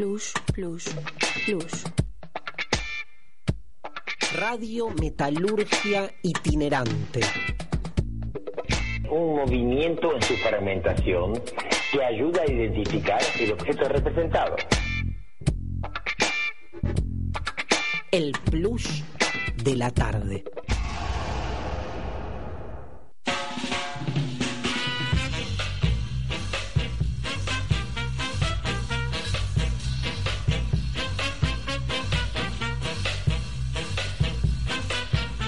Plus, plus, plus. Radio Metalurgia Itinerante. Un movimiento en su fermentación que ayuda a identificar el objeto representado. El plus de la tarde.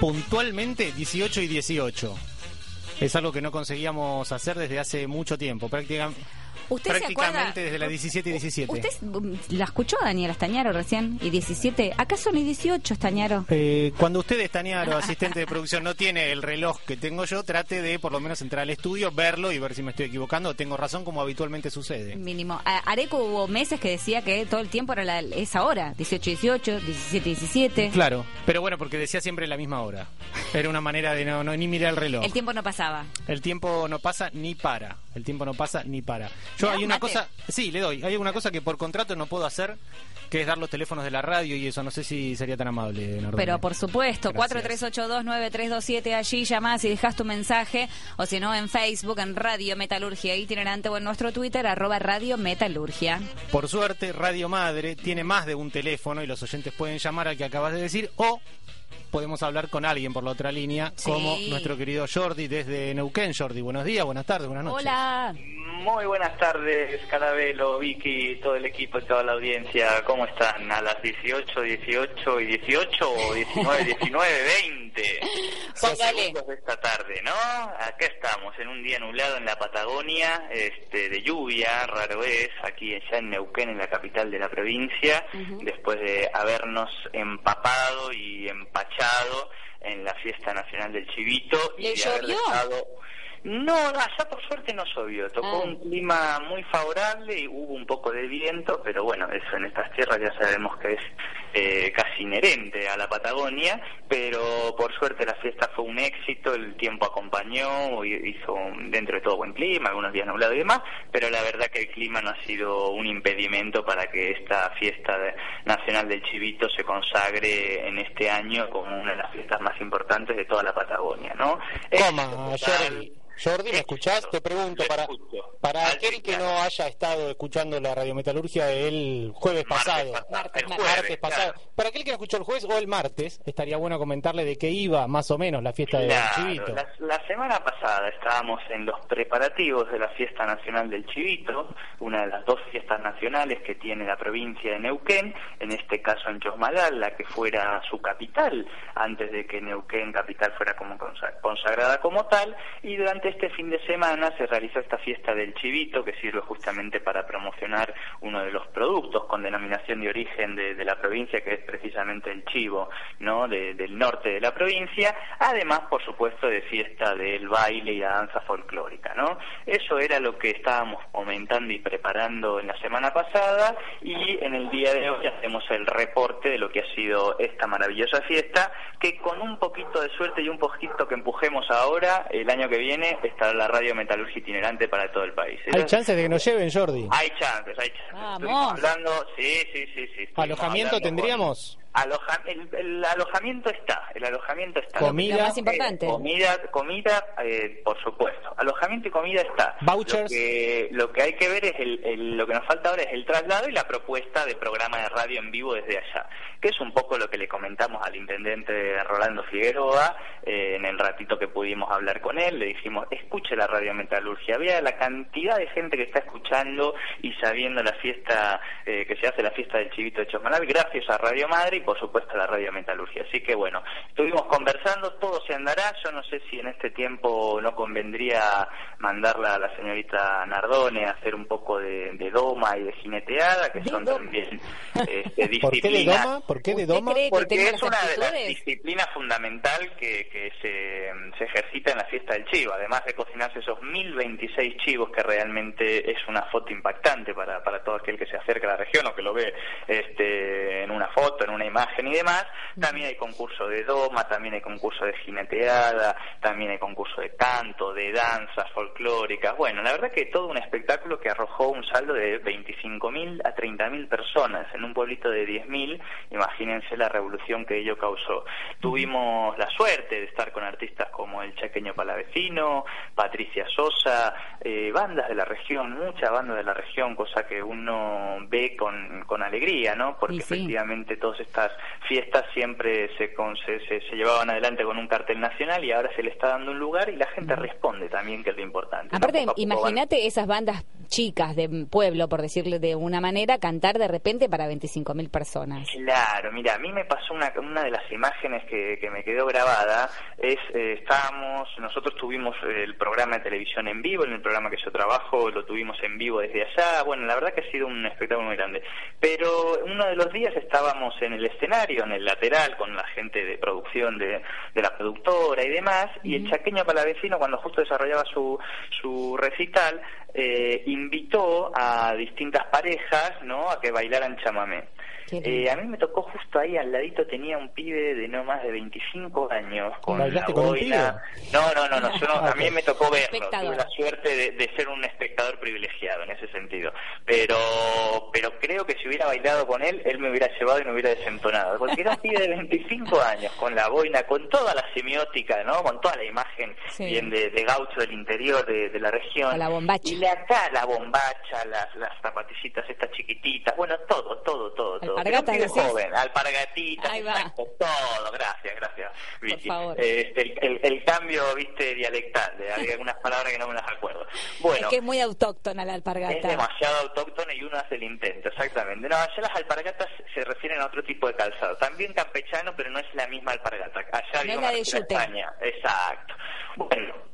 Puntualmente 18 y 18. Es algo que no conseguíamos hacer desde hace mucho tiempo, prácticamente. ¿Usted se prácticamente acuerda? desde la 17 y 17. ¿Usted la escuchó a Daniela Estañaro recién? ¿Y 17? ¿Acá son y 18, Estañaro? Eh, cuando usted, Estañaro, asistente de producción, no tiene el reloj que tengo yo, trate de por lo menos entrar al estudio, verlo y ver si me estoy equivocando o tengo razón como habitualmente sucede. Mínimo. A- Areco hubo meses que decía que todo el tiempo era la, esa hora. 18, 18, 17, 17. Claro, pero bueno, porque decía siempre la misma hora. Era una manera de no, no ni mirar el reloj. El tiempo no pasaba. El tiempo no pasa ni para. El tiempo no pasa ni para. Yo ¿Me das hay una cosa, sí, le doy. Hay una cosa que por contrato no puedo hacer, que es dar los teléfonos de la radio y eso. No sé si sería tan amable. Nardone. Pero por supuesto, Gracias. 43829327 allí llamás y dejas tu mensaje, o si no en Facebook, en Radio Metalurgia Itinerante o en nuestro Twitter, arroba Radio Metalurgia. Por suerte, Radio Madre tiene más de un teléfono y los oyentes pueden llamar al que acabas de decir o podemos hablar con alguien por la otra línea, Sí. como nuestro querido Jordi desde Neuquén. Jordi, buenos días, buenas tardes, buenas noches. Hola. Muy buenas tardes, Carabelo, Vicky, todo el equipo y toda la audiencia. ¿Cómo están? ¿A las 18, 18 y 18 o 19, 19, 20? Son Póngale. de esta tarde, ¿no? Acá estamos, en un día nublado en la Patagonia, este, de lluvia, raro es, aquí ya en Neuquén, en la capital de la provincia, después de habernos empapado y empachado en la fiesta nacional del Chivito. y ¿Le de haber llovió? dejado- no, allá por suerte no llovió. Tocó Ah. un clima muy favorable y hubo un poco de viento, pero bueno, eso en estas tierras ya sabemos que es eh, casi inherente a la Patagonia, pero por suerte la fiesta fue un éxito, el tiempo acompañó, y- hizo un- dentro de todo buen clima, algunos días nublados y demás, pero la verdad que el clima no ha sido un impedimento para que esta fiesta nacional del Chivito se consagre en este año como una de las fiestas más importantes de toda la Patagonia, ¿no? Coma. Jordi. Jordi, ¿me escuchás? Te pregunto, para, para aquel que no haya estado escuchando la radiometalurgia el jueves pasado, martes pasado, para aquel que no escuchó el jueves o el martes, estaría bueno comentarle de qué iba más o menos la fiesta del chivito. La, la semana pasada estábamos en los preparativos de la Fiesta Nacional del Chivito, una de las dos fiestas nacionales que tiene la provincia de Neuquén, en este caso en Chosmalal, la que fuera su capital, antes de que Neuquén capital fuera como consa- consagrada como tal, y durante este fin de semana se realizó esta fiesta del Chivito, que sirve justamente para promocionar uno de los productos con denominación de origen de, de la provincia, que es precisamente el chivo, ¿no? De- del norte de la provincia, además, por supuesto, de fiesta del baile y la danza folclórica, ¿no? Eso era lo que estábamos comentando y preparando en la semana pasada, y en el día de hoy hacemos el reporte de lo que ha sido esta maravillosa fiesta, que con un poquito de suerte y un poquito que empujemos ahora, el año que viene estará la radio metalurgia itinerante para todo el país. Hay chances de que nos lleven, Jordi. hay chances, hay chances. Vamos. Hablando, sí, sí, sí, sí. ¿Alojamiento hablando Podríamos. Aloja- el, el alojamiento está, el alojamiento está. Comida. Lo más importante. Eh, comida, comida, eh, por supuesto. Alojamiento y comida está. Vouchers. Lo que, lo que hay que ver es el, el- lo que nos falta ahora es el traslado y la propuesta de programa de radio en vivo desde allá, que es un poco lo que le comentamos al intendente Rolando Figueroa eh, en el ratito que pudimos hablar con él. Le dijimos, escuche la radio metalurgia. Vea la cantidad de gente que está escuchando y sabiendo la fiesta, eh, que se hace la fiesta del Chivito de Chosmalal, gracias a Radio Madre, y por supuesto la radio metalurgia. Así que bueno, estuvimos conversando, todo se andará, yo no sé si en este tiempo no convendría mandarla a la señorita Nardone a hacer un poco de, de doma y de jineteada, que son también este, ¿Por qué de disciplinas doma? ¿Por qué de ¿Usted doma? porque es una de las disciplinas fundamental que, que se, se ejercita en la fiesta del chivo, además de cocinarse esos 1026 chivos que realmente es una foto impactante para, para todo aquel que se acerca a la región o que lo ve este, en una foto, en una imagen y demás. También hay concurso de doma, también hay concurso de jineteada, también hay concurso de canto, de danzas folclóricas. Bueno, la verdad que todo un espectáculo que arrojó un saldo de 25.000 a 30.000 personas en un pueblito de 10.000. Imagínense la revolución que ello causó. Tuvimos la suerte de estar con artistas como el Chaqueño Palavecino, Patricia Sosa, eh, bandas de la región, muchas bandas de la región, cosa que uno ve con, con alegría, ¿no? Porque sí. efectivamente todas estas fiestas siempre se, con- se, se- se llevaban adelante con un cartel nacional y ahora se le está dando un lugar y la gente responde también, que es lo importante. ¿No? Aparte, imagínate esas bandas chicas de pueblo, por decirle de una manera, cantar de repente para 25.000 personas. Claro, mira, a mí me pasó una, una de las imágenes que, que me quedó grabada, es, eh, estábamos, nosotros tuvimos el programa de televisión en vivo, en el programa que yo trabajo lo tuvimos en vivo desde allá, bueno, la verdad que ha sido un espectáculo muy grande, pero uno de los días estábamos en el escenario, en el lateral, con la gente de producción de, de la productora y demás, y el chaqueño palavecino, cuando justo desarrollaba su, su recital, eh, invitó a distintas parejas, ¿no?, a que bailaran chamamé. Eh, a mí me tocó justo ahí al ladito tenía un pibe de no más de 25 años con la ¿Bailaste con un boina. No, no, no, no, yo no, Ah, a mí ok. me tocó verlo. Espectador. Tuve la suerte de, de ser un espectador privilegiado en ese sentido. Pero pero creo que si hubiera bailado con él, él me hubiera llevado y me hubiera desentonado. Porque era un pibe de 25 años con la boina, con toda la semiótica, ¿no? Con toda la imagen Sí. bien de, de gaucho del interior de, de la región. La bombacha. Y le acá la bombacha, las, las zapatillitas estas chiquititas, bueno, todo, todo, todo, todo. Alpargatas, decís. joven, alpargatitas, Ahí va. exacto, todo, gracias, gracias. Vicky. favor. Este, el, el- el cambio, viste, dialectal, de hay algunas palabras que no me las acuerdo. Bueno, es que es muy autóctona la es alpargata. demasiado autóctono y uno hace el intento, exactamente. No, allá las alpargatas se refieren a otro tipo de calzado. También campechano, pero no es la misma alpargata. Allá No España. Exacto.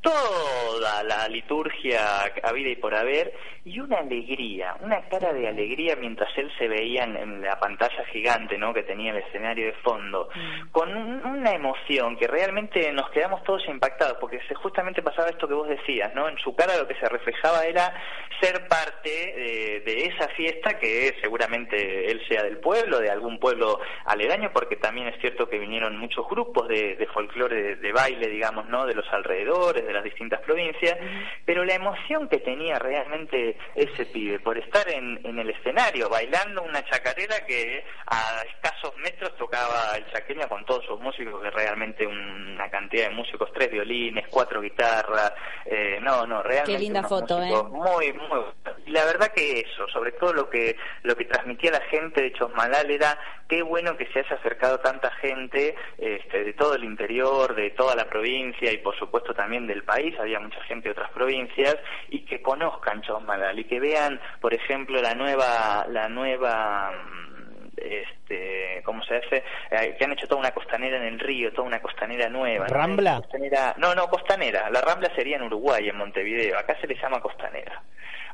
Toda la liturgia habida y por haber y una alegría, una cara de alegría mientras él se veía en, en la pantalla gigante, ¿no? Que tenía el escenario de fondo, Mm. con un- una emoción que realmente nos quedamos todos impactados, porque se, justamente pasaba esto que vos decías, ¿no? En su cara lo que se reflejaba era ser parte de, de esa fiesta que seguramente él sea del pueblo, de algún pueblo aledaño, porque también es cierto que vinieron muchos grupos de, de folclore, de, de baile, digamos, ¿no? De los alrededores, de las distintas provincias, pero la emoción que tenía realmente ese pibe por estar en, en el escenario bailando una chacarera que a escasos metros tocaba el chaqueño con todos sus músicos, que realmente una cantidad de músicos, tres violines, cuatro guitarras, eh, no, no, realmente Qué linda foto, ¿eh? muy, muy la verdad que eso, sobre todo lo que lo que transmitía la gente de Chosmalal era qué bueno que se haya acercado tanta gente este, de todo el interior, de toda la provincia y por supuesto también del país, había mucha gente de otras provincias y que conozcan Chosmalal y que vean, por ejemplo, la nueva la nueva mm, este, ¿cómo se hace? Eh, que han hecho toda una costanera en el río, toda una costanera nueva. ¿no? ¿Rambla? Costanera- no, no, costanera. La Rambla sería en Uruguay, en Montevideo. Acá se le llama costanera.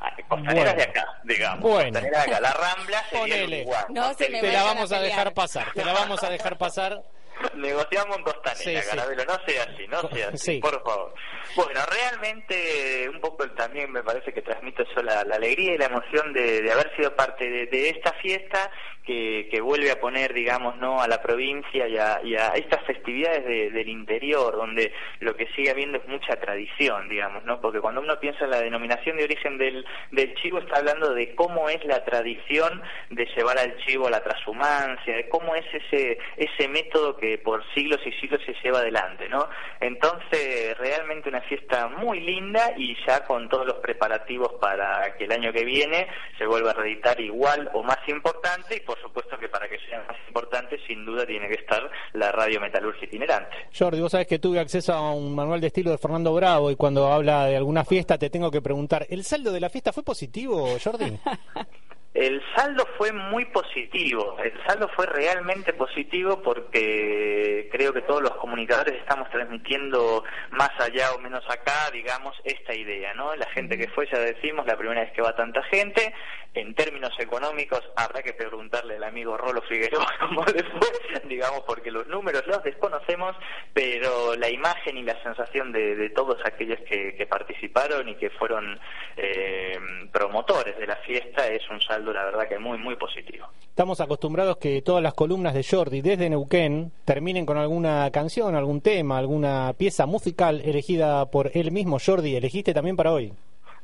Ah, Costanera Bueno. de acá, digamos. Bueno. Costanera de acá. La Rambla sería en. Uruguay. No se. Te la vamos a dejar pasar, te la vamos a dejar pasar. Negociamos en Costanera, Sí, sí. Carabelo, no sea así, no sea así, Sí. por favor. Bueno, realmente un poco también me parece que transmito eso la, la alegría y la emoción de, de haber sido parte de, de esta fiesta que, que vuelve a poner, digamos, no a la provincia y a, y a estas festividades de- del interior, donde lo que sigue habiendo es mucha tradición, digamos, ¿no? Porque cuando uno piensa en la denominación de origen del, del chivo, está hablando de cómo es la tradición de llevar al chivo a la transhumancia, de cómo es ese, ese método que por siglos y siglos se lleva adelante, ¿no? Entonces, realmente una fiesta muy linda y ya con todos los preparativos para que el año que viene se vuelva a reeditar igual o más importante y por supuesto que para que sea más importante sin duda tiene que estar la radio metalurgia itinerante. Jordi, vos sabés que tuve acceso a un manual de estilo de Fernando Bravo y cuando habla de alguna fiesta te tengo que preguntar, ¿el saldo de la fiesta fue positivo, Jordi? El saldo fue muy positivo, el saldo fue realmente positivo porque creo que todos los comunicadores estamos transmitiendo más allá o menos acá, digamos, esta idea, ¿no? La gente que fue, ya decimos, la primera vez que va tanta gente, en términos económicos habrá que preguntarle al amigo Rolo Figueroa cómo le fue, digamos, porque los números los desconocemos, pero la imagen y la sensación de, de todos aquellos que, que participaron y que fueron eh, promotores de la fiesta es un saldo la verdad que muy, muy positivo. Estamos acostumbrados que todas las columnas de Jordi desde Neuquén terminen con alguna canción, algún tema, alguna pieza musical elegida por él mismo. Jordi, ¿elegiste también para hoy?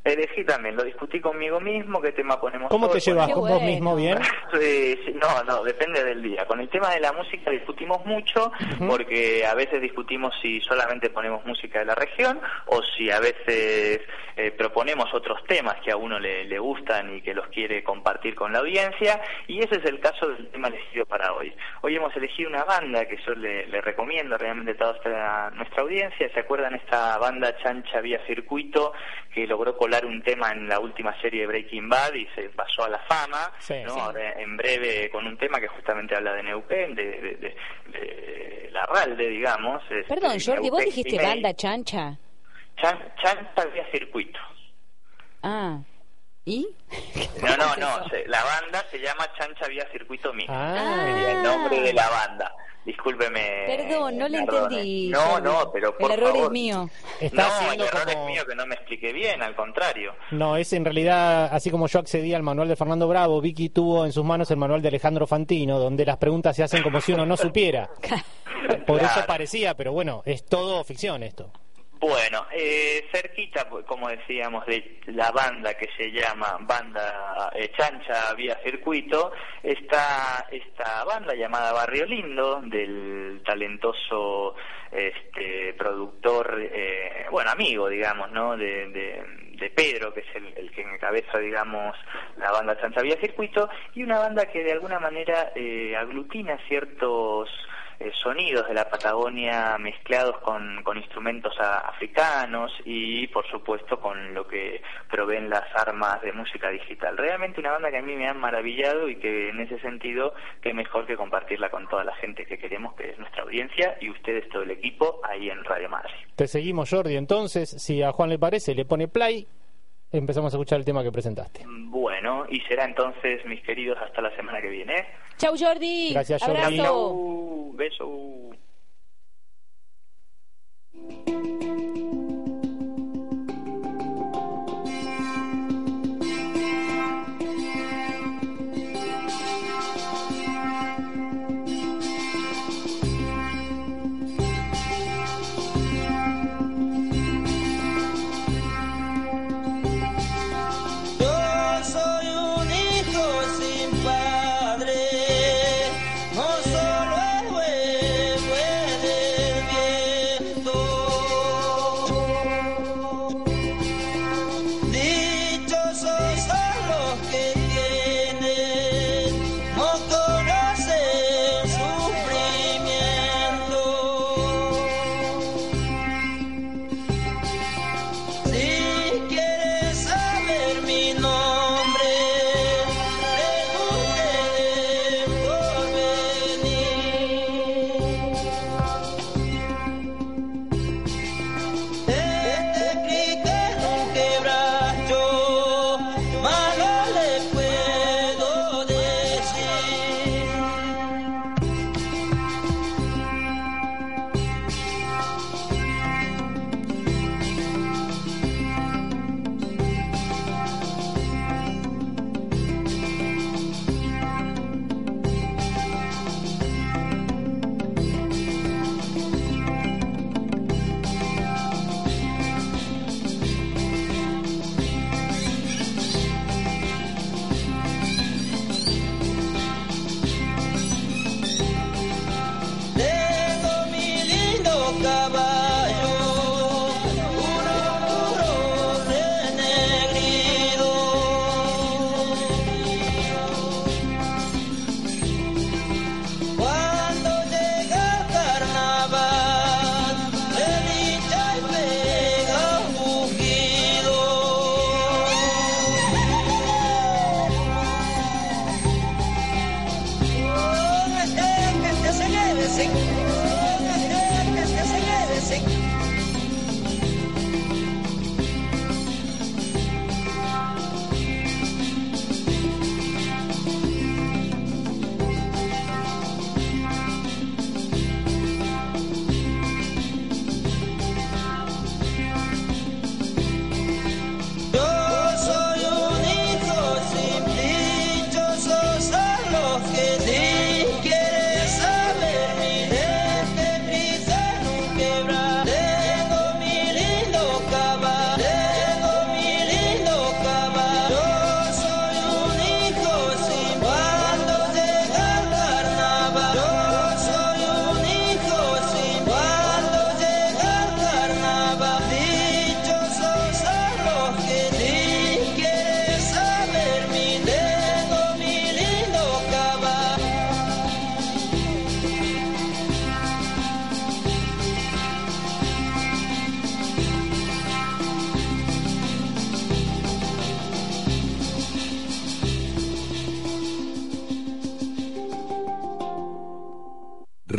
Elegí también, lo discutí conmigo mismo, qué tema ponemos ¿Cómo hoy, te llevas con vos mismo bien? Sí, sí, no, no, depende del día. Con el tema de la música discutimos mucho porque a veces discutimos si solamente ponemos música de la región o si a veces eh, proponemos otros temas que a uno le, le gustan y que los quiere compartir con la audiencia y ese es el caso del tema elegido para hoy. Hoy hemos elegido una banda que yo le, le recomiendo realmente a toda esta- nuestra audiencia. ¿Se acuerdan esta banda Chancha Vía Circuito que logró colar un tema en la última serie de Breaking Bad y se pasó a la fama? Sí, ¿no? sí. Ahora, en breve con un tema que justamente habla de Neuquén, de, de, de- de la Ralde, digamos. este, Perdón, Jordi, vos dijiste banda chancha. Chan, Chancha Vía Circuito. Ah. ¿Y? No, no, ¿Cómo es no, se- la banda se llama Chancha Vía Circuito Mix. Ah. Sería el nombre de la banda. Discúlpeme. Perdón, no le entendí. No, no, pero por El error favor. es mío. Está no, haciendo el error como- es mío que no me expliqué bien, al contrario. No, es en realidad, así como yo accedí al manual de Fernando Bravo, Vicky tuvo en sus manos el manual de Alejandro Fantino, donde las preguntas se hacen como si uno no supiera. Por eso parecía, pero bueno, es todo ficción esto. Bueno, eh, cerquita, como decíamos, de la banda que se llama Banda eh, Chancha Vía Circuito, está esta banda llamada Barrio Lindo, del talentoso este, productor, eh, bueno, amigo, digamos, ¿no? De, de, de Pedro, que es el, el que encabeza, digamos, la banda Chancha Vía Circuito, y una banda que de alguna manera eh, aglutina ciertos eh, sonidos de la Patagonia mezclados con, con instrumentos a- africanos y por supuesto con lo que proveen las armas de música digital. Realmente una banda que a mí me ha maravillado y que en ese sentido que mejor que compartirla con toda la gente que queremos, que es nuestra audiencia y ustedes todo el equipo ahí en Radio Madrid. Te seguimos, Jordi. Entonces, si a Juan le parece, le pone play, empezamos a escuchar el tema que presentaste. Bueno, y será entonces, mis queridos, hasta la semana que viene. Chau, Jordi. Gracias, Jordi. Abrazo. Chau, beso.